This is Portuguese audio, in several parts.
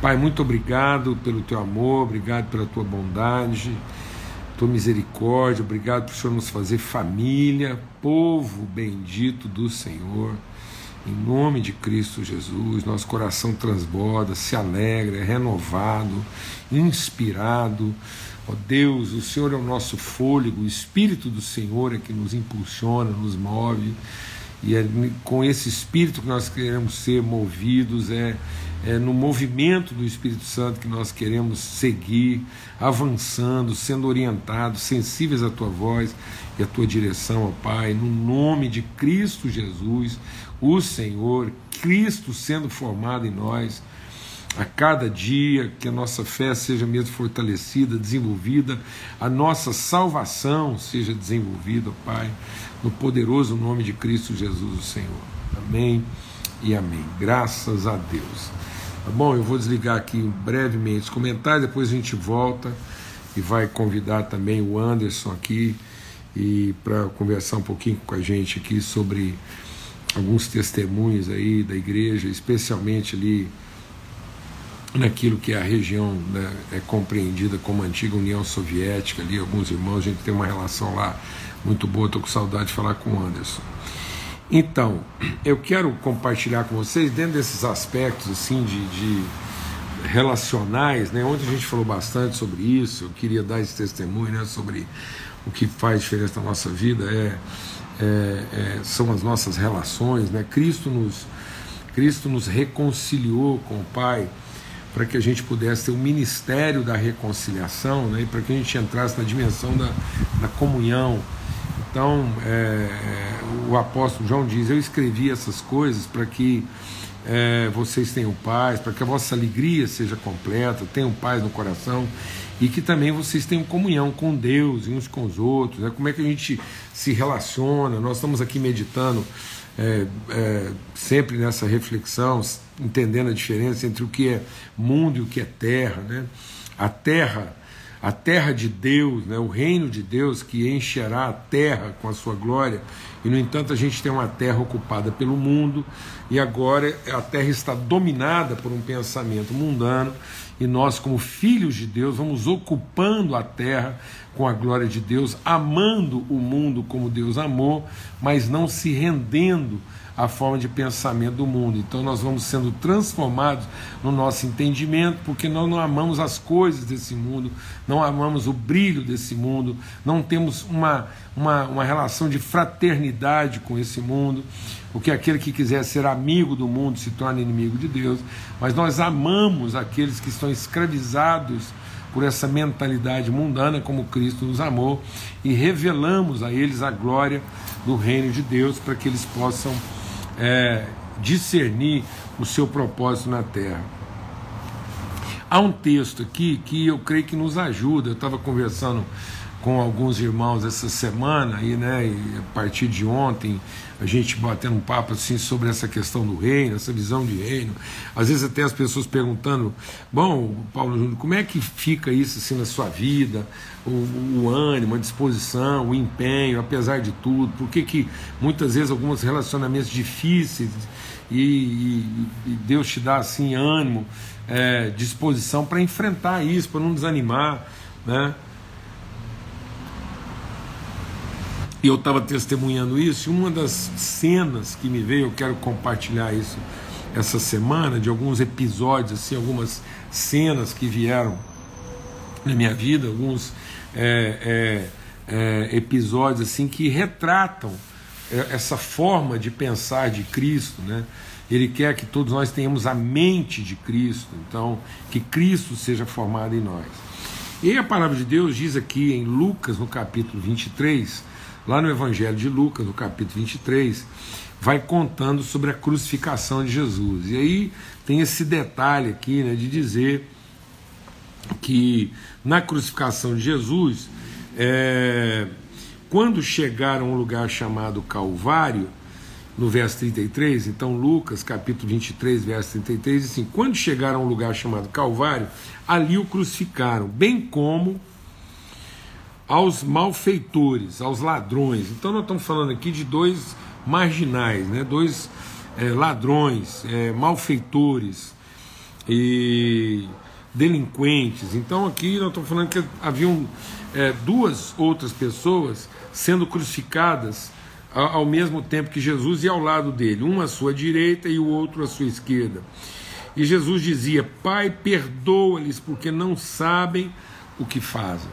Pai, muito obrigado pelo teu amor, obrigado pela tua bondade, tua misericórdia, obrigado por o Senhor nos fazer família, povo bendito do Senhor. Em nome de Cristo Jesus, nosso coração transborda, se alegra, é renovado, inspirado. Ó Deus, o Senhor é o nosso fôlego, o Espírito do Senhor é que nos impulsiona, nos move. E é com esse Espírito que nós queremos ser movidos, é é no movimento do Espírito Santo que nós queremos seguir, avançando, sendo orientados, sensíveis à tua voz e à tua direção, ó Pai, no nome de Cristo Jesus, o Senhor, Cristo sendo formado em nós. A cada dia que a nossa fé seja mesmo fortalecida, desenvolvida, a nossa salvação seja desenvolvida, Pai, no poderoso nome de Cristo Jesus, o Senhor. Amém e amém. Graças a Deus. Tá bom? Eu vou desligar aqui brevemente os comentários, depois a gente volta e vai convidar também o Anderson aqui e para conversar um pouquinho com a gente aqui sobre alguns testemunhos aí da igreja, especialmente ali naquilo que é a região né, é compreendida como antiga União Soviética ali, alguns irmãos, a gente tem uma relação lá muito boa, estou com saudade de falar com o Anderson. Então, eu quero compartilhar com vocês, dentro desses aspectos assim de, de relacionais, né? Ontem a gente falou bastante sobre isso, eu queria dar esse testemunho né, sobre o que faz diferença na nossa vida, é, é, é, são as nossas relações. Né? Cristo, nos, Cristo nos reconciliou com o Pai para que a gente pudesse ter o ministério da reconciliação né? e para que a gente entrasse na dimensão da, da comunhão então, é, o apóstolo João diz: Eu escrevi essas coisas para que é, vocês tenham paz, para que a vossa alegria seja completa, tenham paz no coração e que também vocês tenham comunhão com Deus e uns com os outros. Né? Como é que a gente se relaciona? Nós estamos aqui meditando é, é, sempre nessa reflexão, entendendo a diferença entre o que é mundo e o que é terra. Né? A terra a terra de Deus, né, o reino de Deus que encherá a terra com a sua glória, e no entanto a gente tem uma terra ocupada pelo mundo, e agora a terra está dominada por um pensamento mundano, e nós, como filhos de Deus, vamos ocupando a terra com a glória de Deus, amando o mundo como Deus amou, mas não se rendendo a forma de pensamento do mundo. Então nós vamos sendo transformados no nosso entendimento, porque nós não amamos as coisas desse mundo, não amamos o brilho desse mundo, não temos uma, uma, uma relação de fraternidade com esse mundo, porque aquele que quiser ser amigo do mundo se torna inimigo de Deus, mas nós amamos aqueles que estão escravizados por essa mentalidade mundana, como Cristo nos amou, e revelamos a eles a glória do reino de Deus para que eles possam é, discernir o seu propósito na terra. Há um texto aqui que eu creio que nos ajuda. Eu estava conversando com alguns irmãos essa semana e, né, e a partir de ontem a gente batendo um papo assim sobre essa questão do reino, essa visão de reino. Às vezes até as pessoas perguntando, bom, Paulo Júnior, como é que fica isso assim na sua vida? O, o ânimo, a disposição, o empenho, apesar de tudo, por que, que muitas vezes alguns relacionamentos difíceis e, e, e Deus te dá assim ânimo, é, disposição para enfrentar isso, para não desanimar, né? E eu estava testemunhando isso, e uma das cenas que me veio, eu quero compartilhar isso essa semana, de alguns episódios, assim, algumas cenas que vieram na minha vida, alguns é, é, é, episódios assim que retratam é, essa forma de pensar de Cristo, né? Ele quer que todos nós tenhamos a mente de Cristo, então que Cristo seja formado em nós. E a palavra de Deus diz aqui em Lucas, no capítulo 23, lá no Evangelho de Lucas, no capítulo 23, vai contando sobre a crucificação de Jesus. E aí tem esse detalhe aqui né, de dizer que na crucificação de Jesus, é, quando chegaram a um lugar chamado Calvário, no verso 33, então Lucas, capítulo 23, verso 33, diz assim: Quando chegaram a um lugar chamado Calvário, ali o crucificaram, bem como aos malfeitores, aos ladrões. Então nós estamos falando aqui de dois marginais, né? dois é, ladrões, é, malfeitores, e delinquentes. Então aqui nós estamos falando que haviam é, duas outras pessoas sendo crucificadas ao mesmo tempo que Jesus e ao lado dele, um à sua direita e o outro à sua esquerda. E Jesus dizia: Pai, perdoa-lhes, porque não sabem o que fazem.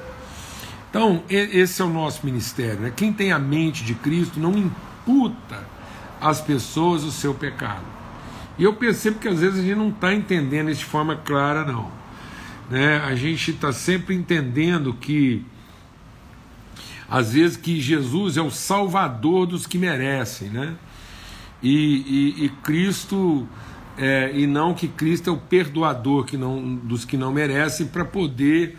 Então, esse é o nosso ministério. Né? Quem tem a mente de Cristo não imputa às pessoas o seu pecado. E eu percebo que às vezes a gente não está entendendo isso de forma clara, não. Né? A gente está sempre entendendo que às vezes que Jesus é o salvador dos que merecem, né? E, e, e Cristo é, e não que Cristo é o perdoador que não, dos que não merecem para poder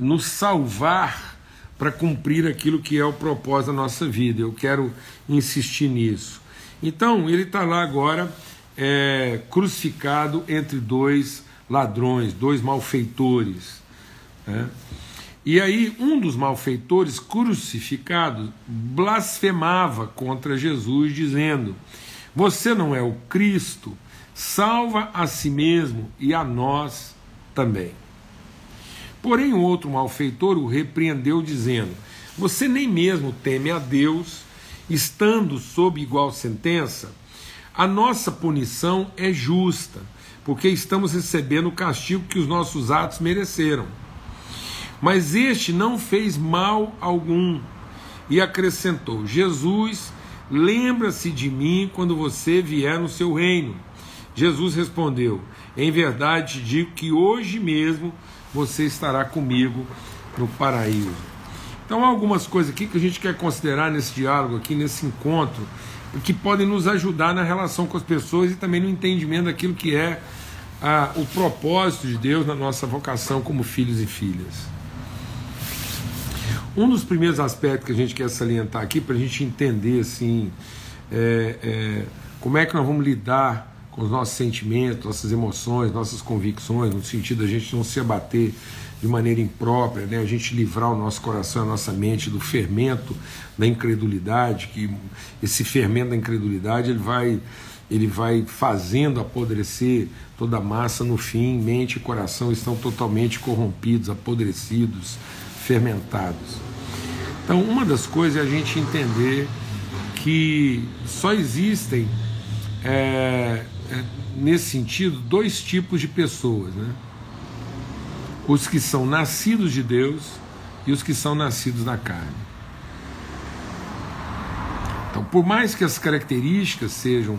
nos salvar para cumprir aquilo que é o propósito da nossa vida. Eu quero insistir nisso. Então ele está lá agora é, crucificado entre dois ladrões, dois malfeitores. Né? E aí, um dos malfeitores crucificados blasfemava contra Jesus, dizendo: Você não é o Cristo, salva a si mesmo e a nós também. Porém, outro malfeitor o repreendeu, dizendo: Você nem mesmo teme a Deus, estando sob igual sentença? A nossa punição é justa, porque estamos recebendo o castigo que os nossos atos mereceram. Mas este não fez mal algum. E acrescentou: Jesus, lembra-se de mim quando você vier no seu reino. Jesus respondeu: Em verdade te digo que hoje mesmo você estará comigo no paraíso. Então há algumas coisas aqui que a gente quer considerar nesse diálogo aqui, nesse encontro, que podem nos ajudar na relação com as pessoas e também no entendimento daquilo que é a, o propósito de Deus na nossa vocação como filhos e filhas. Um dos primeiros aspectos que a gente quer salientar aqui, para a gente entender assim, é, é, como é que nós vamos lidar os nossos sentimentos, nossas emoções, nossas convicções, no sentido da gente não se abater de maneira imprópria, né? a gente livrar o nosso coração, a nossa mente do fermento da incredulidade, que esse fermento da incredulidade ele vai, ele vai fazendo apodrecer toda a massa, no fim, mente e coração estão totalmente corrompidos, apodrecidos, fermentados. Então, uma das coisas é a gente entender que só existem, é, nesse sentido, dois tipos de pessoas: né? os que são nascidos de Deus e os que são nascidos na carne. Então, por mais que as características sejam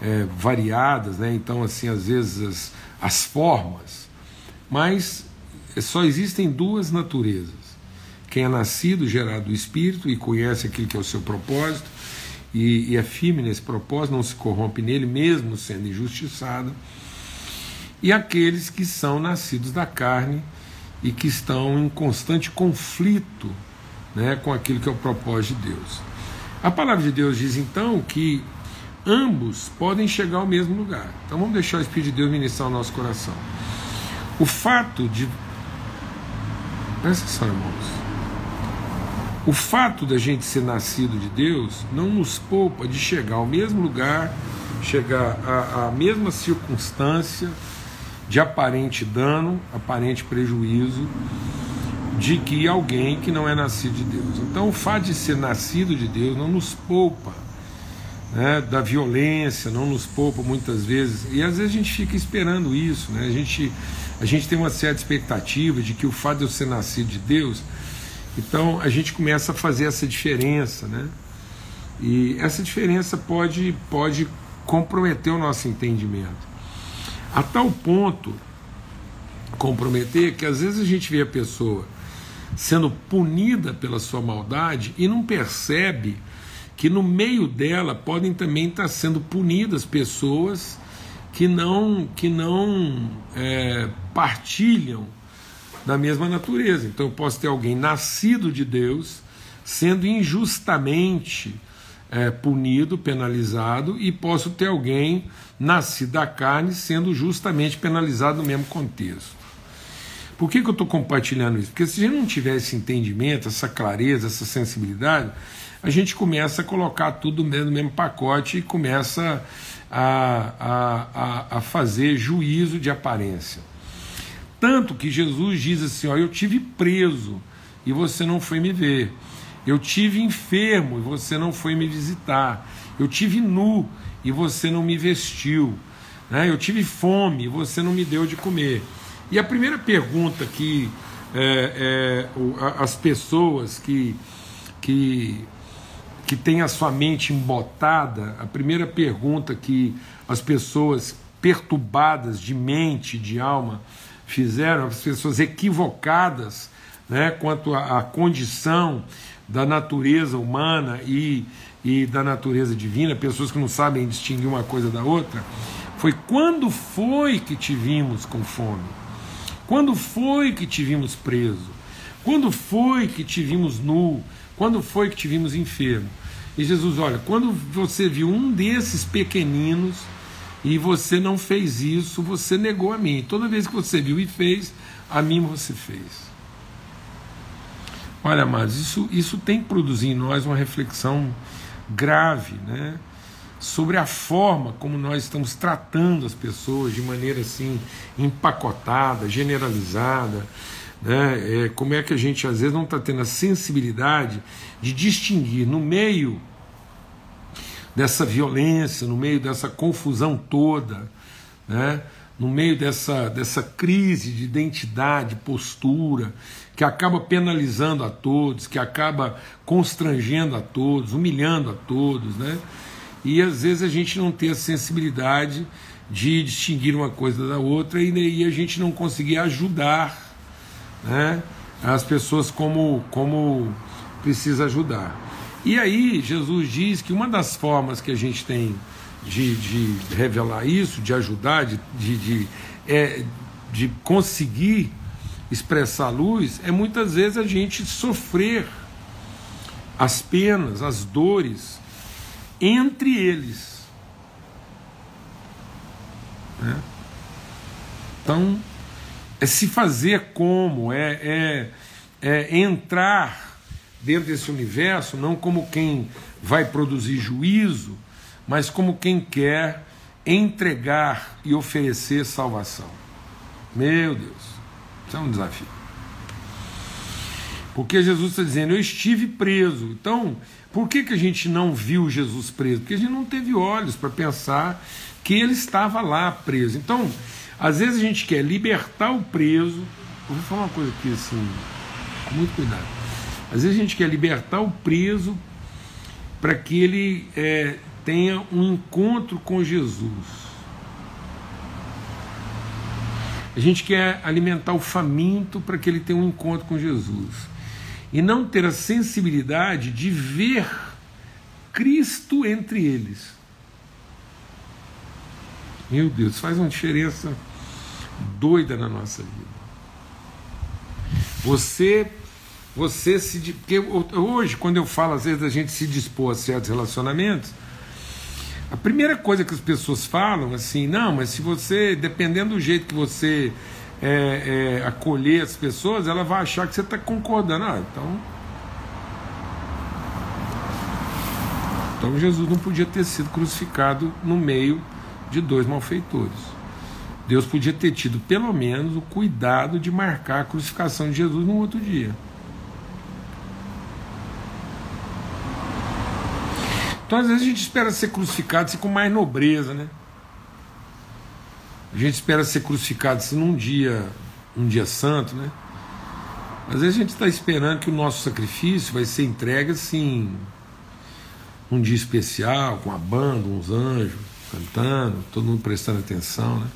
é, variadas, né? então, assim, às vezes as, as formas, mas só existem duas naturezas quem é nascido, gerado do Espírito e conhece aquilo que é o seu propósito e, e é firme nesse propósito, não se corrompe nele, mesmo sendo injustiçado. E aqueles que são nascidos da carne e que estão em constante conflito né, com aquilo que é o propósito de Deus. A palavra de Deus diz então que ambos podem chegar ao mesmo lugar. Então vamos deixar o Espírito de Deus ministrar o nosso coração. O fato de. Presta atenção, irmãos. O fato da gente ser nascido de Deus não nos poupa de chegar ao mesmo lugar, chegar à, mesma circunstância de aparente dano, aparente prejuízo de que alguém que não é nascido de Deus. Então, o fato de ser nascido de Deus não nos poupa né, da violência, não nos poupa muitas vezes. E às vezes a gente fica esperando isso, né? a, gente, a gente tem uma certa expectativa de que o fato de eu ser nascido de Deus então a gente começa a fazer essa diferença, né? E essa diferença pode, pode comprometer o nosso entendimento. A tal ponto comprometer que às vezes a gente vê a pessoa sendo punida pela sua maldade e não percebe que no meio dela podem também estar sendo punidas pessoas que não que não é, partilham da mesma natureza. Então eu posso ter alguém nascido de Deus sendo injustamente é, punido, penalizado, e posso ter alguém nascido da carne sendo justamente penalizado no mesmo contexto. Por que, que eu estou compartilhando isso? Porque se a gente não tiver esse entendimento, essa clareza, essa sensibilidade, a gente começa a colocar tudo no mesmo pacote e começa a, a, a, a fazer juízo de aparência. Tanto que Jesus diz assim: ó, Eu tive preso e você não foi me ver. Eu tive enfermo e você não foi me visitar. Eu tive nu e você não me vestiu. Né? Eu tive fome e você não me deu de comer. E a primeira pergunta que é, é, as pessoas que, que, que têm a sua mente embotada, a primeira pergunta que as pessoas perturbadas de mente, de alma, fizeram, as pessoas equivocadas né, quanto à condição da natureza humana e, e da natureza divina, pessoas que não sabem distinguir uma coisa da outra, foi quando foi que te vimos com fome? Quando foi que te vimos preso? Quando foi que te vimos nu? Quando foi que te vimos enfermo? E Jesus, olha, quando você viu um desses pequeninos e você não fez isso, você negou a mim. Toda vez que você viu e fez, a mim você fez. Olha, amados, isso, isso tem que produzir em nós uma reflexão grave né, sobre a forma como nós estamos tratando as pessoas de maneira assim empacotada, generalizada. Né, é, como é que a gente às vezes não está tendo a sensibilidade de distinguir no meio dessa violência, no meio dessa confusão toda, né, no meio dessa, dessa crise de identidade, postura, que acaba penalizando a todos, que acaba constrangendo a todos, humilhando a todos, né? E às vezes a gente não tem a sensibilidade de distinguir uma coisa da outra e, e a gente não conseguir ajudar né, as pessoas como, como precisa ajudar. E aí Jesus diz que uma das formas que a gente tem de, de revelar isso, de ajudar, de, de, de, é, de conseguir expressar a luz é muitas vezes a gente sofrer as penas, as dores entre eles. Né? Então, é se fazer como, é, é, é entrar dentro desse universo, não como quem vai produzir juízo, mas como quem quer entregar e oferecer salvação. Meu Deus. Isso é um desafio. Porque Jesus está dizendo, eu estive preso. Então, por que, que a gente não viu Jesus preso? Porque a gente não teve olhos para pensar que ele estava lá preso. Então, às vezes a gente quer libertar o preso. Eu vou falar uma coisa aqui assim, com muito cuidado. Às vezes a gente quer libertar o preso para que ele é, tenha um encontro com Jesus. A gente quer alimentar o faminto para que ele tenha um encontro com Jesus. E não ter a sensibilidade de ver Cristo entre eles. Meu Deus, faz uma diferença doida na nossa vida. Você, você se. Porque hoje, quando eu falo, às vezes, a gente se dispor a certos relacionamentos, a primeira coisa que as pessoas falam assim, não, mas se você, dependendo do jeito que você é, é, acolher as pessoas, ela vai achar que você está concordando. Ah, então. Então Jesus não podia ter sido crucificado no meio de dois malfeitores. Deus podia ter tido pelo menos o cuidado de marcar a crucificação de Jesus no outro dia. Então, às vezes, a gente espera ser crucificado assim, com mais nobreza, né? A gente espera ser crucificado assim, num dia, um dia santo, né? Às vezes a gente está esperando que o nosso sacrifício vai ser entregue assim, um dia especial, com a banda, uns anjos cantando, todo mundo prestando atenção, né?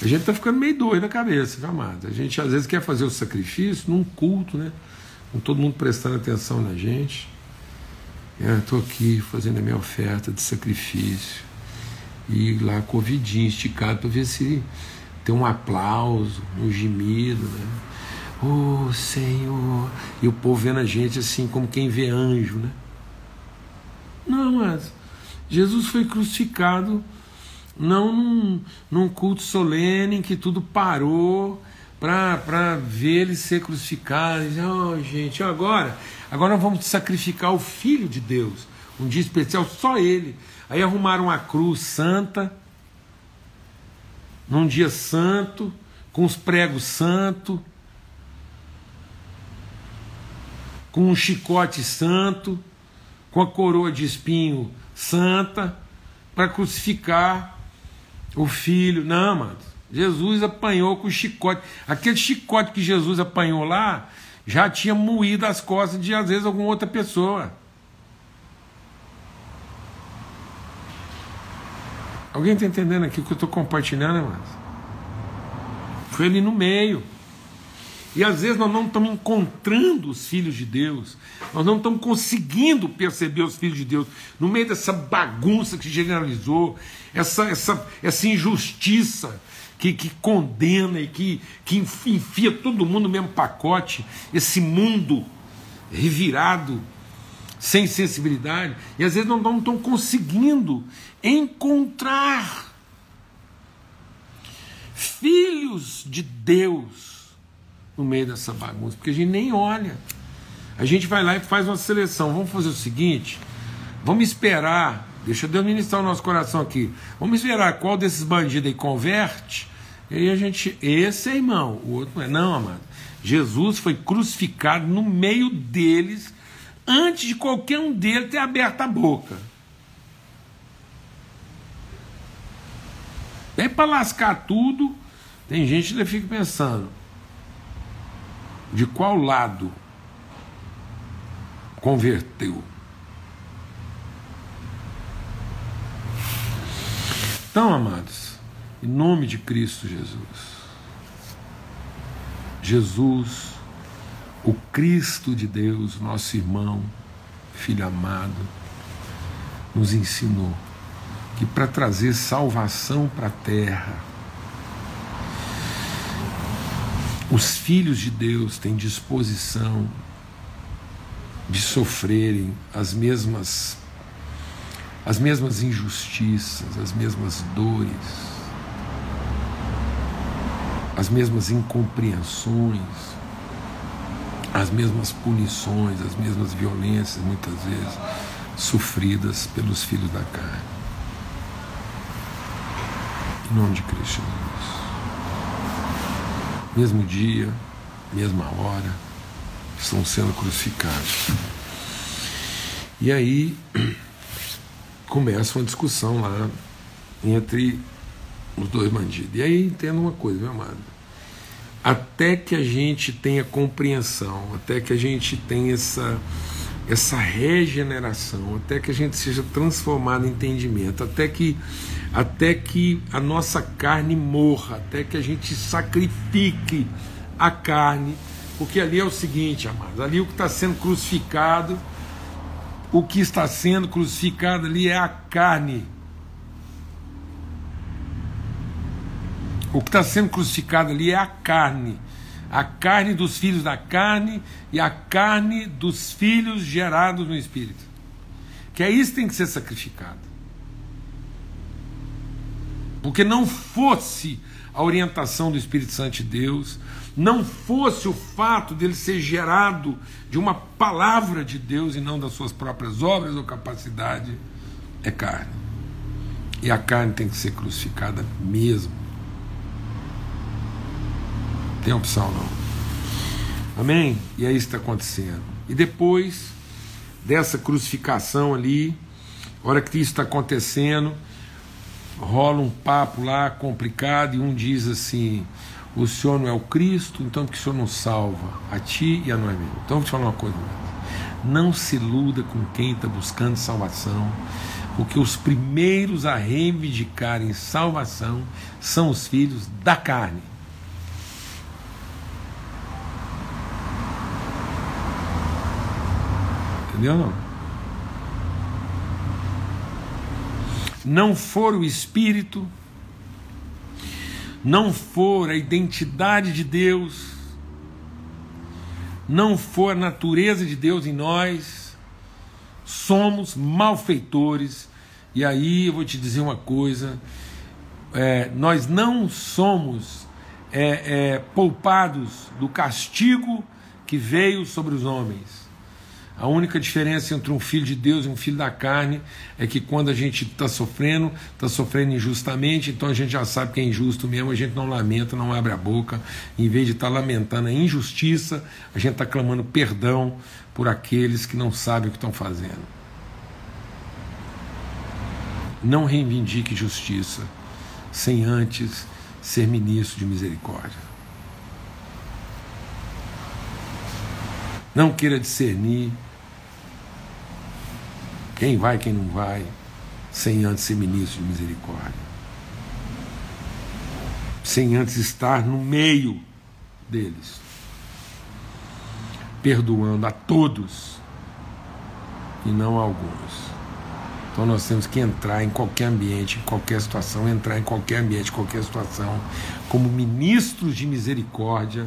A gente está ficando meio doido na cabeça, camada. A gente às vezes quer fazer o sacrifício num culto, né? Com todo mundo prestando atenção na gente. Estou aqui fazendo a minha oferta de sacrifício. E lá covidinho, esticado, para ver se tem um aplauso, um gemido, né? Oh Senhor! E o povo vendo a gente assim, como quem vê anjo, né? Não, mas Jesus foi crucificado não num, num culto solene em que tudo parou para ver ele ser crucificado. Oh, gente, agora, agora vamos sacrificar o Filho de Deus. Um dia especial, só ele. Aí arrumaram uma cruz santa, num dia santo, com os pregos santos, com um chicote santo, com a coroa de espinho santa, para crucificar o filho. Não, amados. Jesus apanhou com o chicote. Aquele chicote que Jesus apanhou lá já tinha moído as costas de, às vezes, alguma outra pessoa. Alguém está entendendo aqui o que eu estou compartilhando, irmãos? Foi ali no meio. E às vezes nós não estamos encontrando os filhos de Deus, nós não estamos conseguindo perceber os filhos de Deus no meio dessa bagunça que generalizou, essa, essa, essa injustiça, que, que condena e que, que enfia todo mundo no mesmo pacote, esse mundo revirado, sem sensibilidade, e às vezes não, não estão conseguindo encontrar filhos de Deus no meio dessa bagunça, porque a gente nem olha. A gente vai lá e faz uma seleção. Vamos fazer o seguinte: vamos esperar Deixa Deus ministrar o nosso coração aqui. Vamos esperar qual desses bandidos aí converte. E aí a gente. Esse é irmão, o outro não é. Não, amado. Jesus foi crucificado no meio deles antes de qualquer um deles ter aberto a boca. É para lascar tudo. Tem gente que fica pensando: de qual lado converteu? Então, amados, em nome de Cristo Jesus, Jesus, o Cristo de Deus, nosso irmão, filho amado, nos ensinou que para trazer salvação para a terra, os filhos de Deus têm disposição de sofrerem as mesmas as mesmas injustiças, as mesmas dores, as mesmas incompreensões, as mesmas punições, as mesmas violências, muitas vezes, sofridas pelos filhos da carne. Em nome de Cristo Jesus. Mesmo dia, mesma hora, estão sendo crucificados. E aí começa uma discussão lá entre os dois bandidos. E aí entenda uma coisa, meu amado. Até que a gente tenha compreensão, até que a gente tenha essa, essa regeneração, até que a gente seja transformado em entendimento, até que, até que a nossa carne morra, até que a gente sacrifique a carne, porque ali é o seguinte, amados, ali o que está sendo crucificado o que está sendo crucificado ali é a carne. O que está sendo crucificado ali é a carne. A carne dos filhos da carne e a carne dos filhos gerados no Espírito. Que é isso que tem que ser sacrificado. Porque não fosse a orientação do Espírito Santo de Deus, não fosse o fato dele ser gerado de uma palavra de Deus e não das suas próprias obras ou capacidade, é carne. E a carne tem que ser crucificada mesmo. Tem opção não. Amém? E é isso que está acontecendo. E depois dessa crucificação ali, hora que isso está acontecendo, rola um papo lá complicado e um diz assim: o Senhor não é o Cristo, então que o Senhor não salva a ti e a nós mesmos. Então vou te falar uma coisa: não se iluda com quem está buscando salvação, porque os primeiros a reivindicarem salvação são os filhos da carne. Entendeu? Não? Não for o Espírito não for a identidade de Deus, não for a natureza de Deus em nós, somos malfeitores. E aí eu vou te dizer uma coisa: é, nós não somos é, é, poupados do castigo que veio sobre os homens. A única diferença entre um filho de Deus e um filho da carne é que quando a gente está sofrendo, está sofrendo injustamente, então a gente já sabe que é injusto mesmo, a gente não lamenta, não abre a boca. Em vez de estar tá lamentando a injustiça, a gente está clamando perdão por aqueles que não sabem o que estão fazendo. Não reivindique justiça sem antes ser ministro de misericórdia. Não queira discernir quem vai, quem não vai, sem antes ser ministro de misericórdia. Sem antes estar no meio deles, perdoando a todos e não a alguns. Então nós temos que entrar em qualquer ambiente, em qualquer situação, entrar em qualquer ambiente, qualquer situação, como ministros de misericórdia,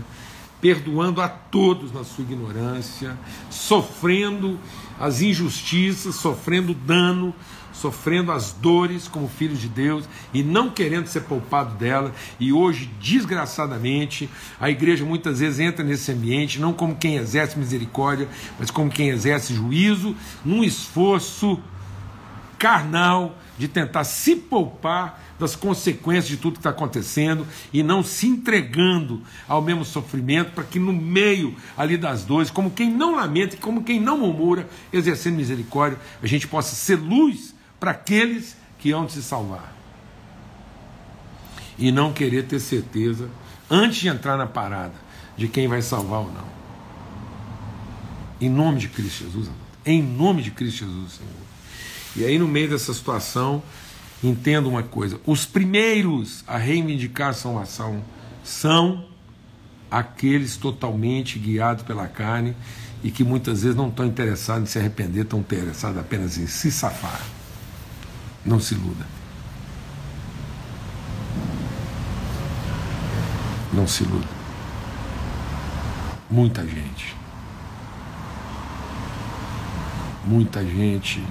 perdoando a todos na sua ignorância, sofrendo as injustiças, sofrendo dano, sofrendo as dores como filhos de Deus e não querendo ser poupado dela. E hoje, desgraçadamente, a igreja muitas vezes entra nesse ambiente não como quem exerce misericórdia, mas como quem exerce juízo, num esforço carnal de tentar se poupar das consequências de tudo que está acontecendo e não se entregando ao mesmo sofrimento, para que no meio ali das dores, como quem não lamenta, como quem não murmura, exercendo misericórdia, a gente possa ser luz para aqueles que hão de se salvar. E não querer ter certeza, antes de entrar na parada, de quem vai salvar ou não. Em nome de Cristo Jesus, em nome de Cristo Jesus, Senhor. E aí, no meio dessa situação, entenda uma coisa: os primeiros a reivindicar a salvação são aqueles totalmente guiados pela carne e que muitas vezes não estão interessados em se arrepender, estão interessados apenas em se safar. Não se iluda. Não se iluda. Muita gente. Muita gente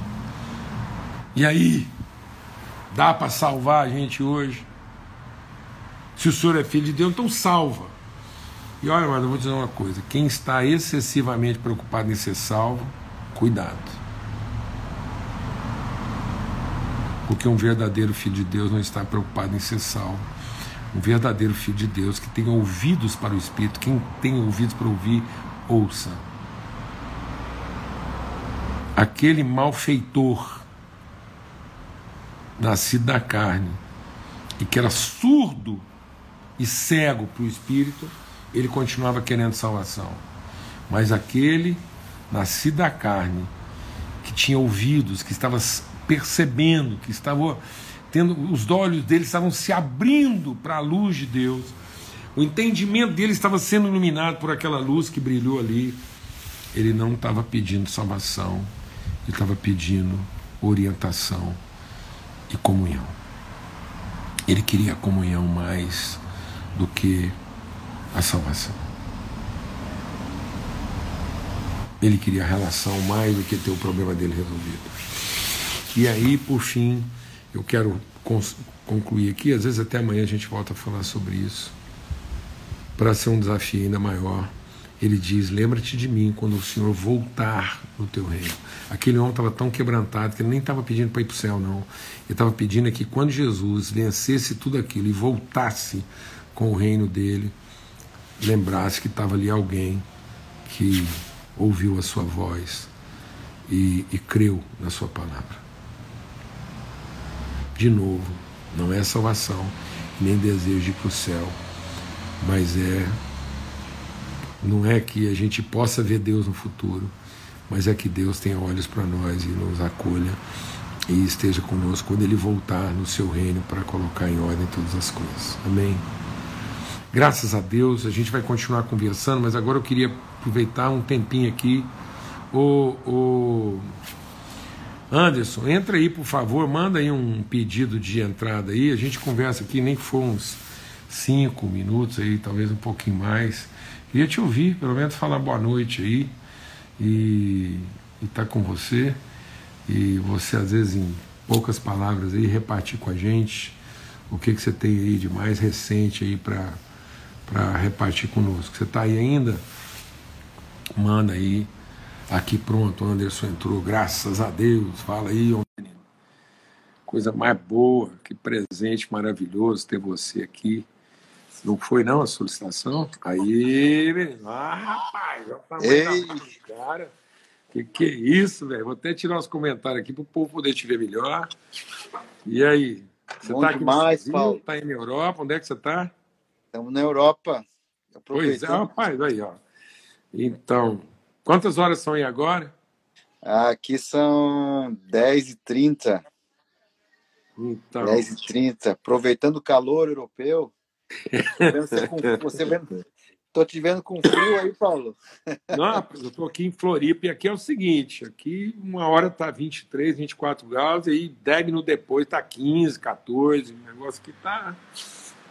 e aí? Dá para salvar a gente hoje? Se o senhor é filho de Deus, então salva. E olha, mas eu vou dizer uma coisa: quem está excessivamente preocupado em ser salvo, cuidado. Porque um verdadeiro filho de Deus não está preocupado em ser salvo. Um verdadeiro filho de Deus que tem ouvidos para o Espírito, quem tem ouvidos para ouvir, ouça. Aquele malfeitor nascido da carne, e que era surdo e cego para o espírito, ele continuava querendo salvação. Mas aquele nascido da carne, que tinha ouvidos, que estava percebendo, que estava tendo os olhos dele estavam se abrindo para a luz de Deus. O entendimento dele estava sendo iluminado por aquela luz que brilhou ali. Ele não estava pedindo salvação, ele estava pedindo orientação e comunhão. Ele queria a comunhão mais do que a salvação. Ele queria a relação mais do que ter o problema dele resolvido. E aí, por fim, eu quero concluir aqui, às vezes até amanhã a gente volta a falar sobre isso, para ser um desafio ainda maior ele diz: Lembra-te de mim quando o Senhor voltar no teu reino. Aquele homem estava tão quebrantado que ele nem estava pedindo para ir para o céu, não. Ele estava pedindo que quando Jesus vencesse tudo aquilo e voltasse com o reino dele, lembrasse que estava ali alguém que ouviu a sua voz e, e creu na sua palavra. De novo, não é salvação, nem desejo de ir para o céu, mas é não é que a gente possa ver Deus no futuro, mas é que Deus tenha olhos para nós e nos acolha e esteja conosco quando Ele voltar no seu reino para colocar em ordem todas as coisas. Amém. Graças a Deus, a gente vai continuar conversando, mas agora eu queria aproveitar um tempinho aqui. O, o Anderson, entra aí, por favor, manda aí um pedido de entrada aí. A gente conversa aqui, nem que for uns cinco minutos aí, talvez um pouquinho mais. Queria te ouvir, pelo menos falar boa noite aí e estar tá com você. E você, às vezes, em poucas palavras aí, repartir com a gente o que, que você tem aí de mais recente aí para para repartir conosco. Você está aí ainda? Manda aí. Aqui pronto, o Anderson entrou, graças a Deus. Fala aí, menino. Coisa mais boa, que presente maravilhoso ter você aqui. Não foi não a solicitação? Aí, menino. Ah, rapaz, olha o tamanho da cara. Que que é isso, velho? Vou até tirar uns comentários aqui para o povo poder te ver melhor. E aí? Você está aqui Brasil? Paulo. Está na Europa? Onde é que você está? Estamos na Europa. Pois é, rapaz, aí, ó. Então, quantas horas são aí agora? Aqui são 10h30. Então. 10h30. Aproveitando o calor europeu. Você, com, você vendo, Tô te vendo com frio aí, Paulo. Não, eu tô aqui em Floripa e aqui é o seguinte, aqui uma hora tá 23, 24 graus e aí 10 minutos depois tá 15, 14, o negócio que tá,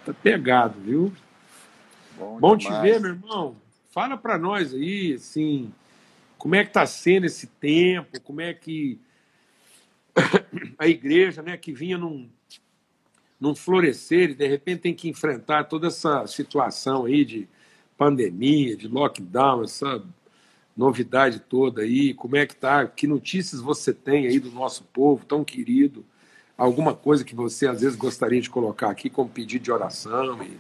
tá pegado, viu? Bom, Bom te ver, meu irmão. Fala para nós aí, assim, como é que tá sendo esse tempo, como é que a igreja, né, que vinha num, num florescer e de repente tem que enfrentar toda essa situação aí de pandemia, de lockdown, essa novidade toda aí, como é que tá? Que notícias você tem aí do nosso povo tão querido? Alguma coisa que você às vezes gostaria de colocar aqui como pedido de oração e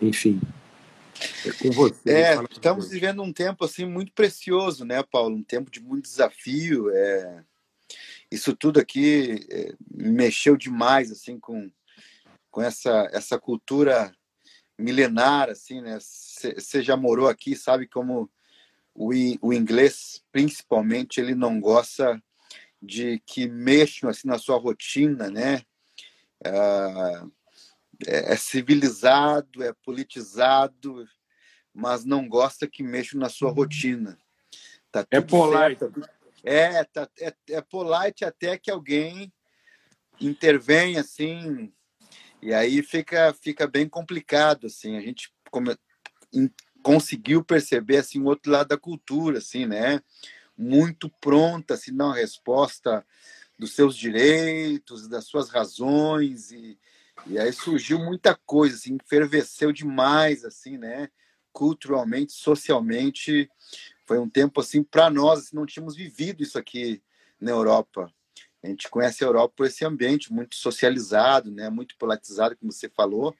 enfim. É com você. É, estamos vivendo um tempo assim muito precioso, né, Paulo? Um tempo de muito desafio. É... Isso tudo aqui é, mexeu demais assim com, com essa, essa cultura milenar, assim, né? Você já morou aqui, sabe como o, o inglês, principalmente, ele não gosta de que mexam assim na sua rotina, né? Ah, é, é civilizado, é politizado, mas não gosta que mexam na sua rotina. Tá é polite. Certo. É, tá, é, é polite até que alguém intervém assim e aí fica, fica bem complicado, assim, a gente come, in, conseguiu perceber, assim, o outro lado da cultura, assim, né? Muito pronta, assim, dar uma resposta dos seus direitos, das suas razões, e, e aí surgiu muita coisa, assim, ferveceu demais, assim, né? Culturalmente, socialmente, foi um tempo, assim, para nós, assim, não tínhamos vivido isso aqui na Europa, a gente conhece a Europa por esse ambiente muito socializado, né, muito politizado, como você falou,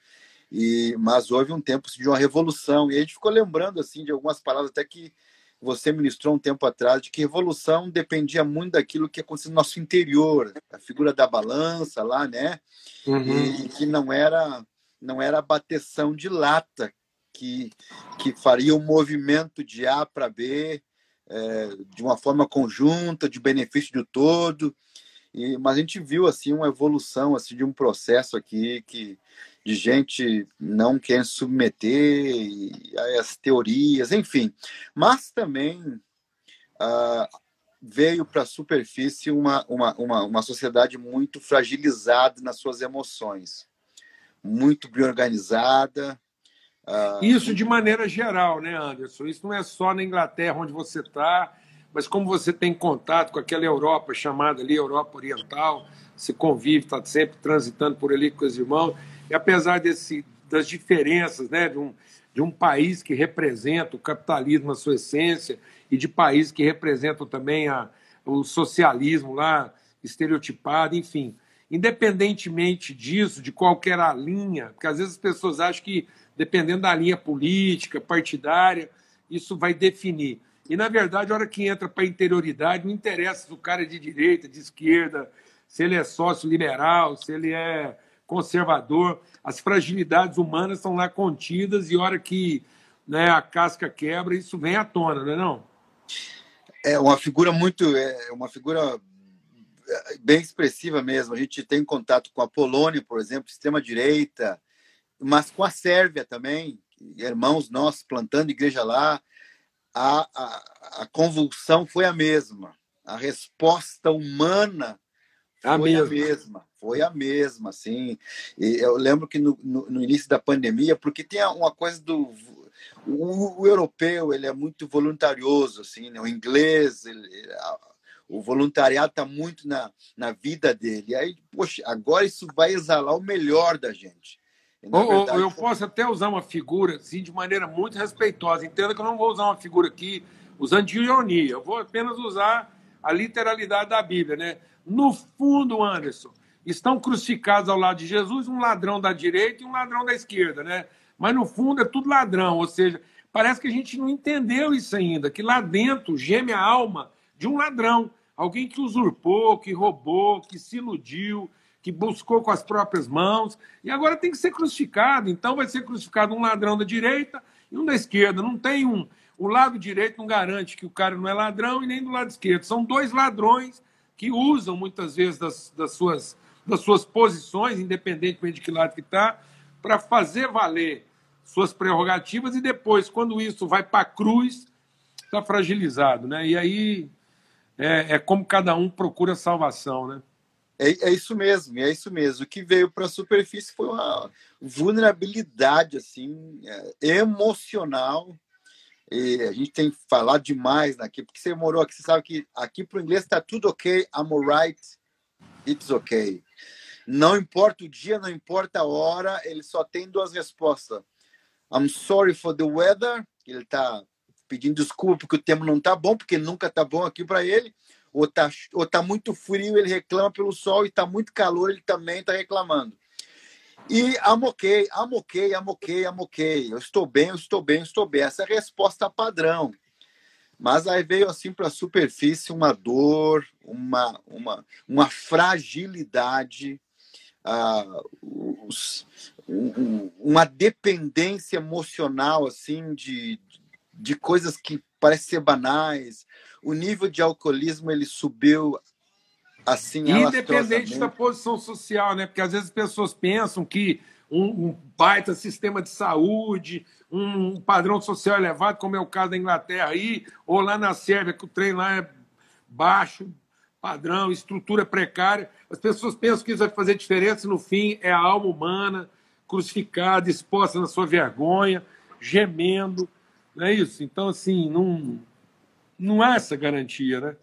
e mas houve um tempo de uma revolução. E a gente ficou lembrando assim de algumas palavras até que você ministrou um tempo atrás de que revolução dependia muito daquilo que acontecia no nosso interior, a figura da balança lá, né? Uhum. E, que não era não era a bateção de lata que que faria o um movimento de A para B é, de uma forma conjunta, de benefício do todo. E, mas a gente viu assim uma evolução assim de um processo aqui que de gente não quer submeter as teorias, enfim. Mas também ah, veio para a superfície uma, uma, uma, uma sociedade muito fragilizada nas suas emoções, muito bem organizada. Ah, Isso de maneira geral, né, Anderson? Isso não é só na Inglaterra onde você está mas como você tem contato com aquela Europa chamada ali Europa Oriental, se convive, está sempre transitando por ali com os irmãos, e apesar desse, das diferenças né, de, um, de um país que representa o capitalismo na sua essência e de países que representam também a, o socialismo lá estereotipado, enfim. Independentemente disso, de qualquer linha, porque às vezes as pessoas acham que, dependendo da linha política, partidária, isso vai definir. E, na verdade, a hora que entra para a interioridade, não interessa se o cara é de direita, de esquerda, se ele é sócio liberal, se ele é conservador. As fragilidades humanas estão lá contidas e, a hora que né, a casca quebra, isso vem à tona, não é? Não? É uma figura muito. É uma figura bem expressiva mesmo. A gente tem contato com a Polônia, por exemplo, extrema-direita, mas com a Sérvia também, irmãos nossos plantando igreja lá a, a, a convulsão foi a mesma. A resposta humana a foi mesma. a mesma. Foi a mesma, sim. E eu lembro que no, no, no, início da pandemia, porque tem uma coisa do o, o europeu, ele é muito voluntarioso, assim, né? O inglês, ele, o voluntariado está muito na, na vida dele. E aí, poxa, agora isso vai exalar o melhor da gente. Ou, verdade, eu posso até usar uma figura assim, de maneira muito respeitosa. Entenda que eu não vou usar uma figura aqui usando de ironia. Eu vou apenas usar a literalidade da Bíblia. Né? No fundo, Anderson, estão crucificados ao lado de Jesus um ladrão da direita e um ladrão da esquerda. Né? Mas no fundo é tudo ladrão. Ou seja, parece que a gente não entendeu isso ainda, que lá dentro geme a alma de um ladrão. Alguém que usurpou, que roubou, que se iludiu, que buscou com as próprias mãos, e agora tem que ser crucificado. Então vai ser crucificado um ladrão da direita e um da esquerda. Não tem um. O lado direito não garante que o cara não é ladrão e nem do lado esquerdo. São dois ladrões que usam muitas vezes das, das suas, das suas posições, independentemente de que lado que está, para fazer valer suas prerrogativas e depois, quando isso vai para a cruz, está fragilizado. Né? E aí é, é como cada um procura salvação. Né? É, é isso mesmo, é isso mesmo. O que veio para a superfície foi uma vulnerabilidade assim é, emocional. E a gente tem falado demais aqui, porque você morou aqui, você sabe que aqui para o inglês está tudo ok, I'm alright, it's ok. Não importa o dia, não importa a hora, ele só tem duas respostas. I'm sorry for the weather, ele está pedindo desculpa porque o tempo não está bom, porque nunca está bom aqui para ele ou tá, ou tá muito frio, ele reclama pelo sol, e tá muito calor, ele também está reclamando. E amoquei, amoquei, amoquei, amoquei. Eu estou bem, eu estou bem, eu estou bem. Essa é a resposta padrão. Mas aí veio assim para a superfície uma dor, uma, uma, uma fragilidade, uh, os, um, uma dependência emocional assim de, de coisas que parecem ser banais, o nível de alcoolismo ele subiu assim independente da posição social, né? Porque às vezes as pessoas pensam que um, um baita sistema de saúde, um padrão social elevado, como é o caso da Inglaterra aí, ou lá na Sérvia, que o trem lá é baixo, padrão, estrutura precária. As pessoas pensam que isso vai fazer diferença, no fim é a alma humana crucificada, exposta na sua vergonha, gemendo, não é isso? Então, assim, não, não há essa garantia, né?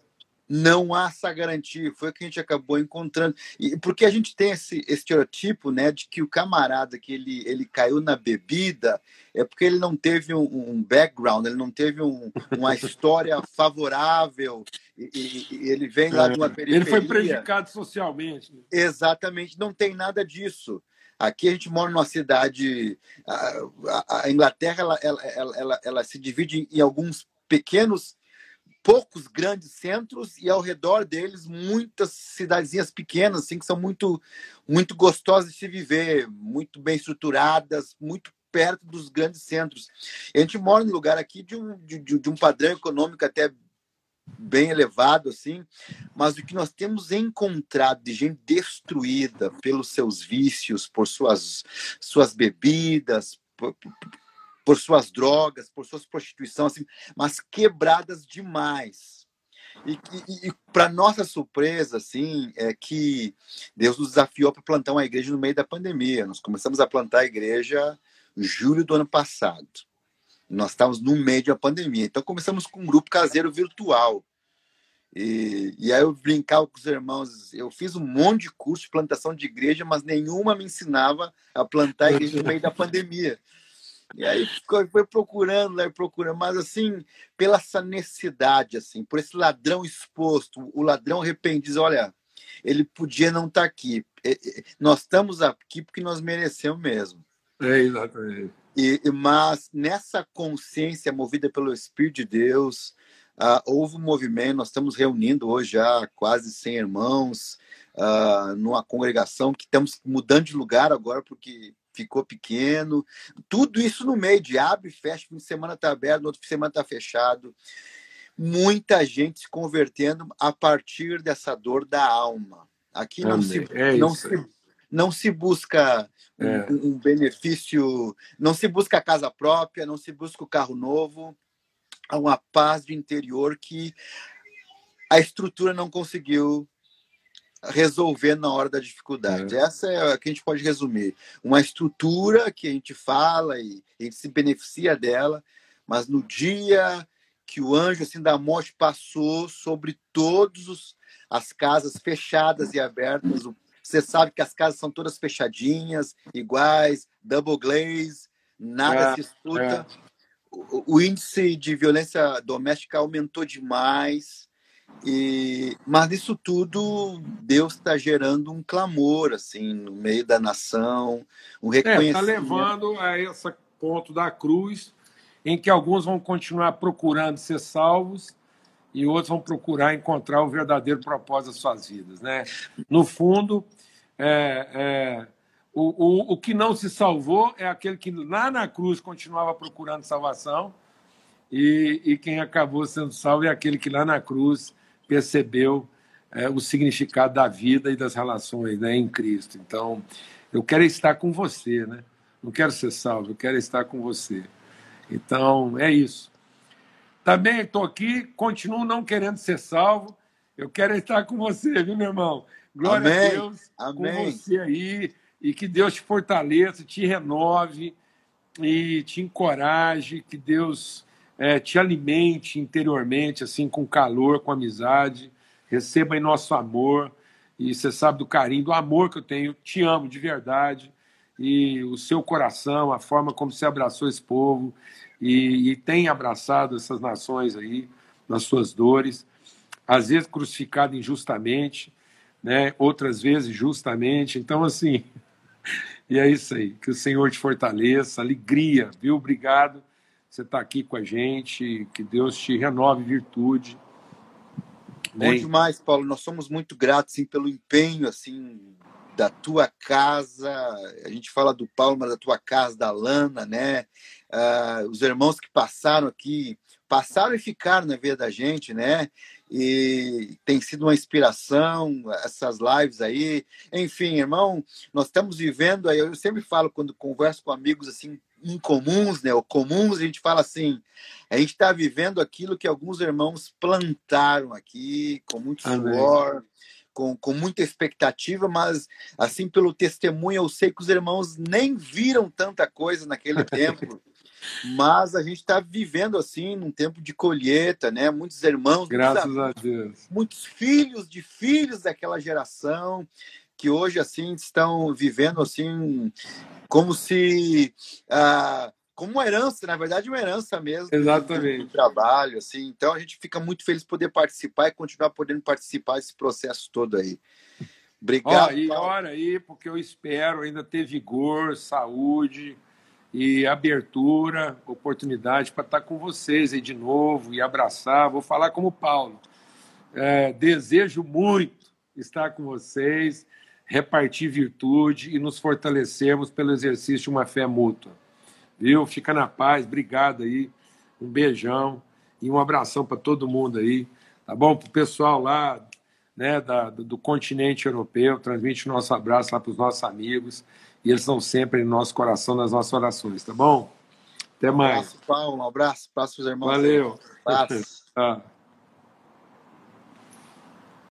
Não há essa garantia, foi o que a gente acabou encontrando. E porque a gente tem esse, esse estereotipo, né, de que o camarada que ele, ele caiu na bebida é porque ele não teve um, um background, ele não teve um, uma história favorável, e, e, e, ele vem lá de uma periferia. Ele foi prejudicado socialmente. Exatamente, não tem nada disso. Aqui a gente mora numa cidade. A, a Inglaterra ela, ela, ela, ela, se divide em alguns pequenos poucos grandes centros e ao redor deles muitas cidadezinhas pequenas assim que são muito muito gostosas de se viver, muito bem estruturadas, muito perto dos grandes centros. A gente mora num lugar aqui de um, de, de um padrão econômico até bem elevado assim, mas o que nós temos encontrado de gente destruída pelos seus vícios, por suas suas bebidas, por, por suas drogas, por suas prostituição, assim, mas quebradas demais. E, e, e para nossa surpresa, assim, é que Deus nos desafiou para plantar uma igreja no meio da pandemia. Nós começamos a plantar a igreja julho do ano passado. Nós estávamos no meio da pandemia. Então começamos com um grupo caseiro virtual. E, e aí eu brincava com os irmãos, eu fiz um monte de curso de plantação de igreja, mas nenhuma me ensinava a plantar igreja no meio da pandemia. E aí foi procurando, né, procurando, mas assim, pela essa necessidade, assim, por esse ladrão exposto, o ladrão arrependido, olha, ele podia não estar tá aqui. Nós estamos aqui porque nós merecemos mesmo. É, exatamente. E, mas nessa consciência movida pelo Espírito de Deus, uh, houve um movimento, nós estamos reunindo hoje já quase 100 irmãos, uh, numa congregação que estamos mudando de lugar agora, porque ficou pequeno. Tudo isso no meio de abre e fecha, fim de semana está aberto, no outro fim de semana está fechado. Muita gente se convertendo a partir dessa dor da alma. Aqui não, se, é não, se, não se busca é. um, um benefício, não se busca a casa própria, não se busca o carro novo. Há uma paz de interior que a estrutura não conseguiu resolver na hora da dificuldade. É. Essa é a que a gente pode resumir. Uma estrutura que a gente fala e a gente se beneficia dela, mas no dia que o anjo assim da morte passou sobre todas as casas fechadas e abertas, Você sabe que as casas são todas fechadinhas, iguais, double glaze, nada é, se escuta. É. O, o, índice de violência doméstica aumentou demais. E, mas isso tudo, Deus está gerando um clamor assim no meio da nação, um reconhecimento. Está é, levando a esse ponto da cruz, em que alguns vão continuar procurando ser salvos e outros vão procurar encontrar o verdadeiro propósito das suas vidas. Né? No fundo, é, é, o, o, o que não se salvou é aquele que lá na cruz continuava procurando salvação, e, e quem acabou sendo salvo é aquele que lá na cruz percebeu é, o significado da vida e das relações né, em Cristo. Então, eu quero estar com você, né? Não quero ser salvo, eu quero estar com você. Então, é isso. Também estou aqui, continuo não querendo ser salvo. Eu quero estar com você, viu, meu irmão? Glória Amém. a Deus Amém. com você aí. E que Deus te fortaleça, te renove e te encoraje. Que Deus é, te alimente interiormente, assim, com calor, com amizade. Receba em nosso amor. E você sabe do carinho, do amor que eu tenho. Te amo de verdade. E o seu coração, a forma como você abraçou esse povo e, e tem abraçado essas nações aí nas suas dores, às vezes crucificado injustamente, né? outras vezes justamente. Então, assim, e é isso aí. Que o Senhor te fortaleça, alegria, viu? Obrigado. Você está aqui com a gente, que Deus te renove virtude. Bom demais, Paulo. Nós somos muito gratos assim, pelo empenho assim da tua casa. A gente fala do Paulo, mas da tua casa, da Lana, né? uh, os irmãos que passaram aqui, passaram e ficaram na vida da gente, né? E tem sido uma inspiração essas lives aí. Enfim, irmão, nós estamos vivendo aí. Eu sempre falo quando converso com amigos assim incomuns, né? Ou comuns, a gente fala assim: a gente está vivendo aquilo que alguns irmãos plantaram aqui com muito suor. Com, com muita expectativa, mas assim pelo testemunho eu sei que os irmãos nem viram tanta coisa naquele tempo mas a gente está vivendo assim num tempo de colheita, né? Muitos irmãos, graças muitos, a Deus, muitos filhos de filhos daquela geração que hoje assim estão vivendo assim como se ah, como uma herança, na verdade, uma herança mesmo. Exatamente. Do, trabalho, assim. Então a gente fica muito feliz de poder participar e continuar podendo participar desse processo todo aí. Obrigado. Oh, e ora aí, porque eu espero ainda ter vigor, saúde, e abertura, oportunidade para estar com vocês aí de novo e abraçar. Vou falar como Paulo. É, desejo muito estar com vocês, repartir virtude e nos fortalecermos pelo exercício de uma fé mútua. Viu? Fica na paz, obrigado aí. Um beijão e um abração para todo mundo aí. Tá bom? Para o pessoal lá né, da, do continente europeu, transmite o nosso abraço lá para os nossos amigos e eles estão sempre no nosso coração, nas nossas orações, tá bom? Até mais. Um abraço, Paulo. Um abraço. Abraço para os irmãos. Valeu. Um abraço. ah.